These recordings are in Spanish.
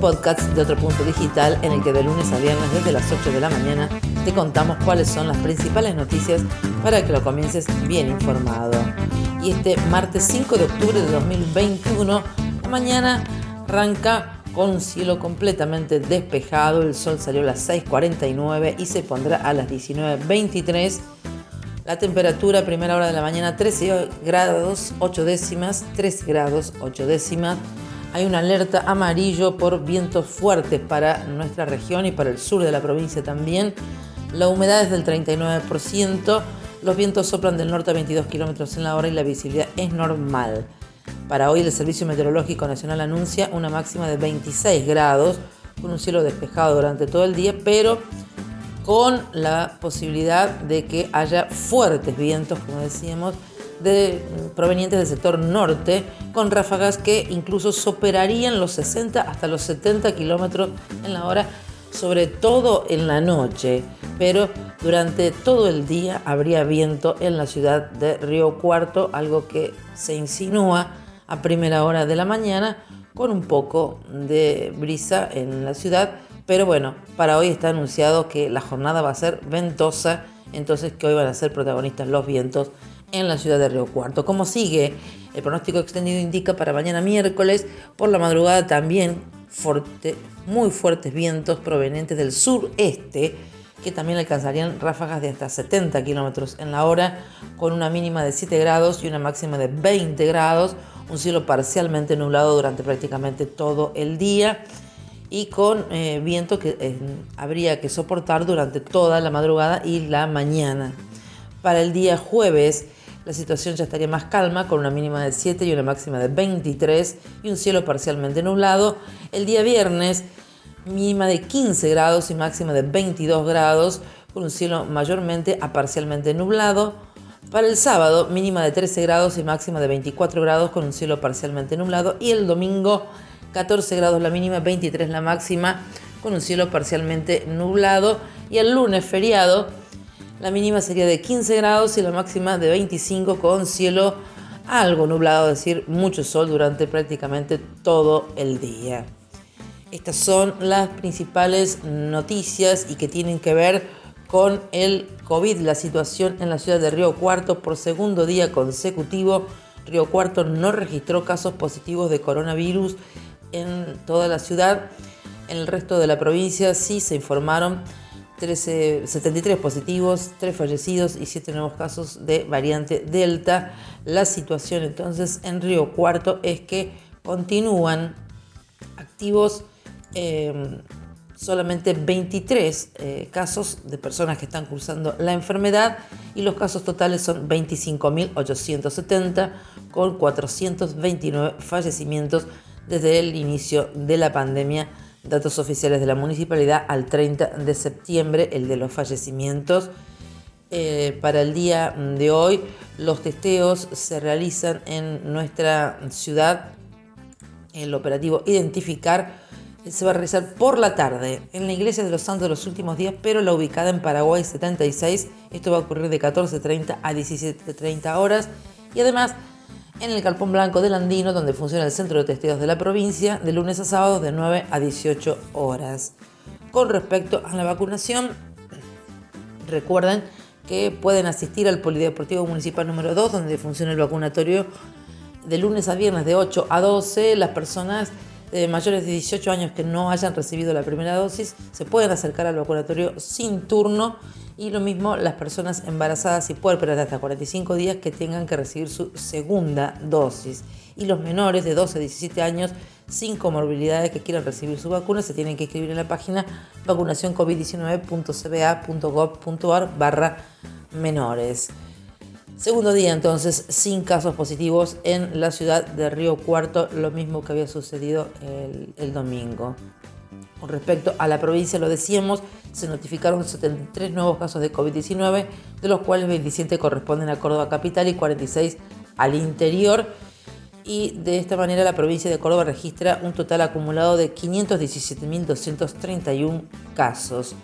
podcast de otro punto digital en el que de lunes a viernes desde las 8 de la mañana te contamos cuáles son las principales noticias para que lo comiences bien informado. Y este martes 5 de octubre de 2021, la mañana arranca con un cielo completamente despejado, el sol salió a las 6.49 y se pondrá a las 19.23. La temperatura primera hora de la mañana 13 grados 8 décimas, 3 grados 8 décimas hay una alerta amarillo por vientos fuertes para nuestra región y para el sur de la provincia también. La humedad es del 39%, los vientos soplan del norte a 22 kilómetros en la hora y la visibilidad es normal. Para hoy el Servicio Meteorológico Nacional anuncia una máxima de 26 grados, con un cielo despejado durante todo el día, pero con la posibilidad de que haya fuertes vientos, como decíamos, de, provenientes del sector norte, con ráfagas que incluso superarían los 60 hasta los 70 kilómetros en la hora, sobre todo en la noche. Pero durante todo el día habría viento en la ciudad de Río Cuarto, algo que se insinúa a primera hora de la mañana con un poco de brisa en la ciudad. Pero bueno, para hoy está anunciado que la jornada va a ser ventosa, entonces que hoy van a ser protagonistas los vientos en la ciudad de Río Cuarto. Como sigue, el pronóstico extendido indica para mañana miércoles, por la madrugada también muy fuertes vientos provenientes del sureste, que también alcanzarían ráfagas de hasta 70 kilómetros en la hora, con una mínima de 7 grados y una máxima de 20 grados, un cielo parcialmente nublado durante prácticamente todo el día y con eh, viento que eh, habría que soportar durante toda la madrugada y la mañana. Para el día jueves, la situación ya estaría más calma, con una mínima de 7 y una máxima de 23 y un cielo parcialmente nublado. El día viernes, mínima de 15 grados y máxima de 22 grados, con un cielo mayormente a parcialmente nublado. Para el sábado, mínima de 13 grados y máxima de 24 grados, con un cielo parcialmente nublado. Y el domingo, 14 grados la mínima, 23 la máxima, con un cielo parcialmente nublado. Y el lunes, feriado, la mínima sería de 15 grados y la máxima de 25 con cielo algo nublado, es decir, mucho sol durante prácticamente todo el día. Estas son las principales noticias y que tienen que ver con el COVID, la situación en la ciudad de Río Cuarto por segundo día consecutivo. Río Cuarto no registró casos positivos de coronavirus en toda la ciudad. En el resto de la provincia sí se informaron 73 positivos, 3 fallecidos y 7 nuevos casos de variante Delta. La situación entonces en Río Cuarto es que continúan activos eh, solamente 23 eh, casos de personas que están cursando la enfermedad y los casos totales son 25.870 con 429 fallecimientos desde el inicio de la pandemia datos oficiales de la municipalidad al 30 de septiembre, el de los fallecimientos. Eh, para el día de hoy, los testeos se realizan en nuestra ciudad. El operativo Identificar se va a realizar por la tarde en la iglesia de los Santos de los últimos días, pero la ubicada en Paraguay 76. Esto va a ocurrir de 14.30 a 17.30 horas. Y además en el Calpón Blanco del Andino, donde funciona el centro de testeos de la provincia, de lunes a sábado de 9 a 18 horas. Con respecto a la vacunación, recuerden que pueden asistir al Polideportivo Municipal número 2, donde funciona el vacunatorio de lunes a viernes de 8 a 12. Las personas de mayores de 18 años que no hayan recibido la primera dosis se pueden acercar al vacunatorio sin turno y lo mismo las personas embarazadas y puérperas de hasta 45 días que tengan que recibir su segunda dosis. Y los menores de 12 a 17 años sin comorbilidades que quieran recibir su vacuna se tienen que inscribir en la página vacunacioncovid19.cba.gov.ar barra menores. Segundo día entonces sin casos positivos en la ciudad de Río Cuarto, lo mismo que había sucedido el domingo. Con respecto a la provincia, lo decíamos, se notificaron 73 nuevos casos de COVID-19, de los cuales 27 corresponden a Córdoba capital y 46 al interior. Y de esta manera la provincia de Córdoba registra un total acumulado de 517.231 casos.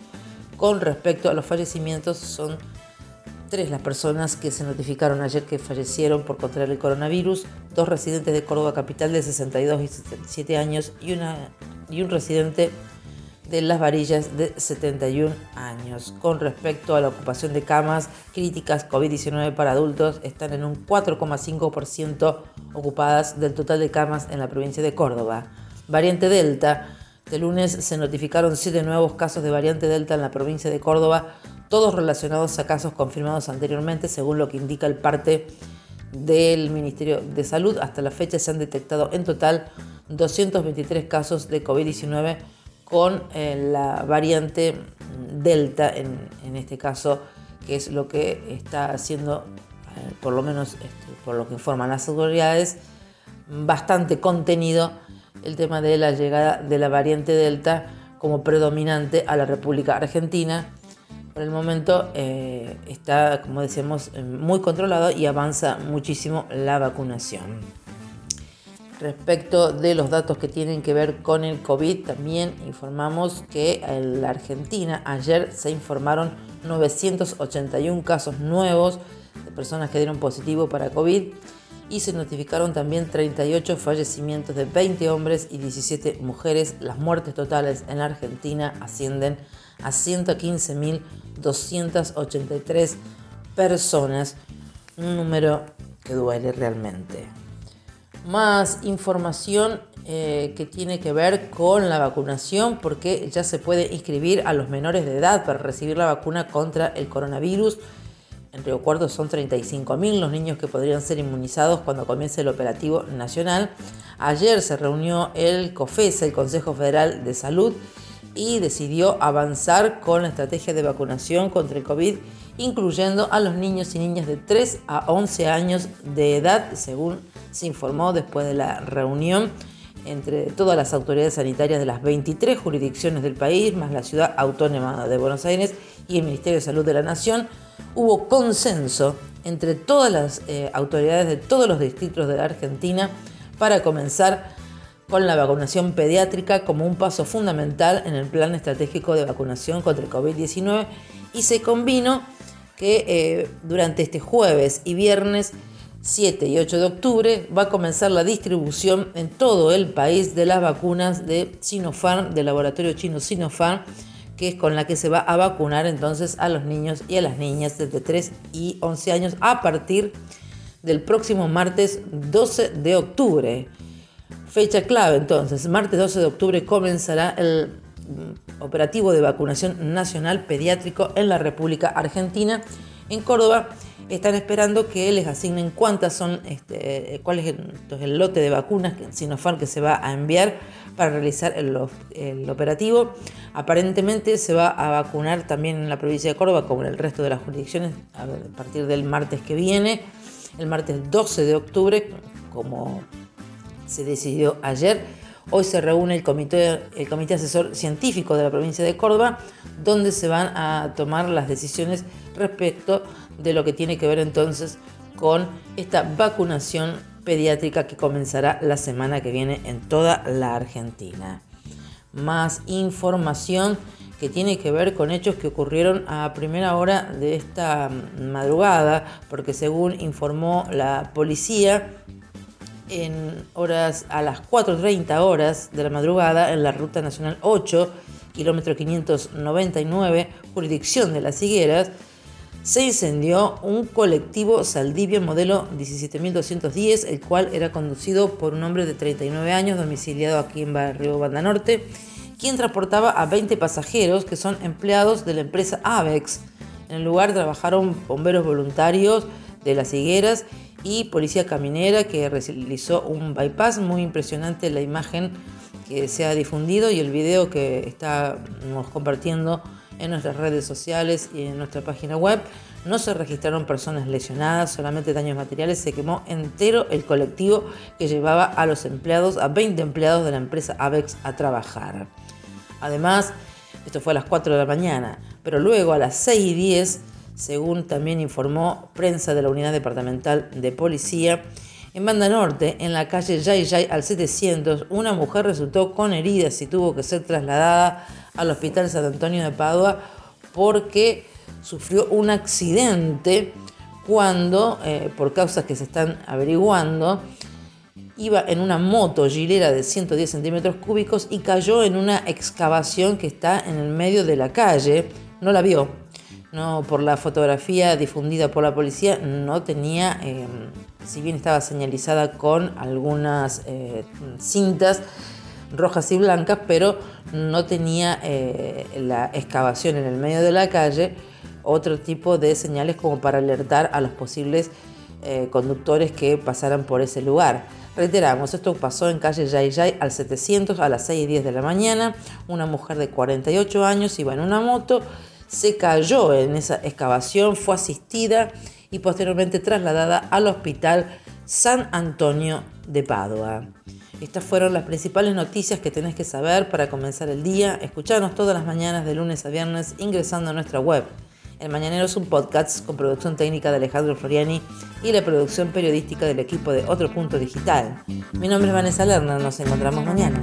Con respecto a los fallecimientos, son tres las personas que se notificaron ayer que fallecieron por contraer el coronavirus, dos residentes de Córdoba capital de 62 y 77 años y una y un residente de Las Varillas de 71 años. Con respecto a la ocupación de camas críticas COVID-19 para adultos, están en un 4,5% ocupadas del total de camas en la provincia de Córdoba. Variante Delta. De lunes se notificaron siete nuevos casos de variante Delta en la provincia de Córdoba, todos relacionados a casos confirmados anteriormente, según lo que indica el parte del Ministerio de Salud. Hasta la fecha se han detectado en total 223 casos de COVID-19 con eh, la variante Delta, en, este caso, que es lo que está haciendo, eh, por lo menos este, por lo que informan las autoridades, bastante contenido el tema de la llegada de la variante Delta como predominante a la República Argentina. Por el momento eh, está, como decíamos, muy controlado y avanza muchísimo la vacunación. Respecto de los datos que tienen que ver con el COVID, también informamos que en la Argentina ayer se informaron 981 casos nuevos de personas que dieron positivo para COVID y se notificaron también 38 fallecimientos de 20 hombres y 17 mujeres. Las muertes totales en la Argentina ascienden a 115.283 personas, un número que duele realmente más información eh, que tiene que ver con la vacunación porque ya se puede inscribir a los menores de edad para recibir la vacuna contra el coronavirus. En Río Cuarto son 35.000 los niños que podrían ser inmunizados cuando comience el operativo nacional. Ayer se reunió el COFES, el Consejo Federal de Salud, y decidió avanzar con la estrategia de vacunación contra el COVID, incluyendo a los niños y niñas de 3 a 11 años de edad, según se informó después de la reunión entre todas las autoridades sanitarias de las 23 jurisdicciones del país, más la ciudad autónoma de Buenos Aires y el Ministerio de Salud de la Nación, hubo consenso entre todas las eh, autoridades de todos los distritos de la Argentina para comenzar con la vacunación pediátrica como un paso fundamental en el plan estratégico de vacunación contra el COVID-19 y se convino que eh, durante este jueves y viernes 7 y 8 de octubre va a comenzar la distribución en todo el país de las vacunas de Sinopharm, del laboratorio chino Sinopharm, que es con la que se va a vacunar entonces a los niños y a las niñas desde 3 y 11 años a partir del próximo martes 12 de octubre. Fecha clave entonces, martes 12 de octubre comenzará el mm, operativo de vacunación nacional pediátrico en la República Argentina. En Córdoba están esperando que les asignen cuántas son, este, cuál es el, lote de vacunas Sinopharm que se va a enviar para realizar el, operativo. Aparentemente se va a vacunar también en la provincia de Córdoba, como en el resto de las jurisdicciones, a, partir del martes que viene, el martes 12 de octubre, como se decidió ayer. Hoy se reúne el comité, el comité asesor científico de la provincia de Córdoba, donde se van a tomar las decisiones respecto de lo que tiene que ver entonces con esta vacunación pediátrica que comenzará la semana que viene en toda la Argentina. Más información que tiene que ver con hechos que ocurrieron a primera hora de esta madrugada, porque según informó la policía, en horas a las 4.30 horas de la madrugada en la Ruta Nacional 8, kilómetro 599, jurisdicción de las Higueras, se incendió un colectivo Saldivia modelo 17210, el cual era conducido por un hombre de 39 años domiciliado aquí en Barrio Banda Norte, quien transportaba a 20 pasajeros que son empleados de la empresa Avex. En el lugar trabajaron bomberos voluntarios de las higueras y policía caminera que realizó un bypass muy impresionante la imagen que se ha difundido y el video que estamos compartiendo en nuestras redes sociales y en nuestra página web. No se registraron personas lesionadas, solamente daños materiales. Se quemó entero el colectivo que llevaba a los empleados, a 20 empleados de la empresa AVEX a trabajar. Además, esto fue a las 4 de la mañana, pero luego a las 6 y 10, según también informó prensa de la Unidad Departamental de Policía, en Banda Norte, en la calle Yay Yay al 700, una mujer resultó con heridas y tuvo que ser trasladada al Hospital San Antonio de Padua porque sufrió un accidente cuando, eh, por causas que se están averiguando, iba en una moto gilera de 110 centímetros cúbicos y cayó en una excavación que está en el medio de la calle. No la vio. No, por la fotografía difundida por la policía no tenía, eh, si bien estaba señalizada con algunas eh, cintas rojas y blancas, pero no tenía la excavación en el medio de la calle otro tipo de señales como para alertar a los posibles eh, conductores que pasaran por ese lugar. Reiteramos, esto pasó en calle Yay Yay al 700 a las 6 y 10 de la mañana. Una mujer de 48 años iba en una moto, se cayó en esa excavación, fue asistida y posteriormente trasladada al hospital San Antonio de Padua. Estas fueron las principales noticias que tenés que saber para comenzar el día. Escuchanos todas las mañanas de lunes a viernes ingresando a nuestra web el Mañanero es un podcast con producción técnica de Alejandro Floriani y la producción periodística del equipo de Otro Punto Digital. Mi nombre es Vanessa Lerner, nos encontramos mañana.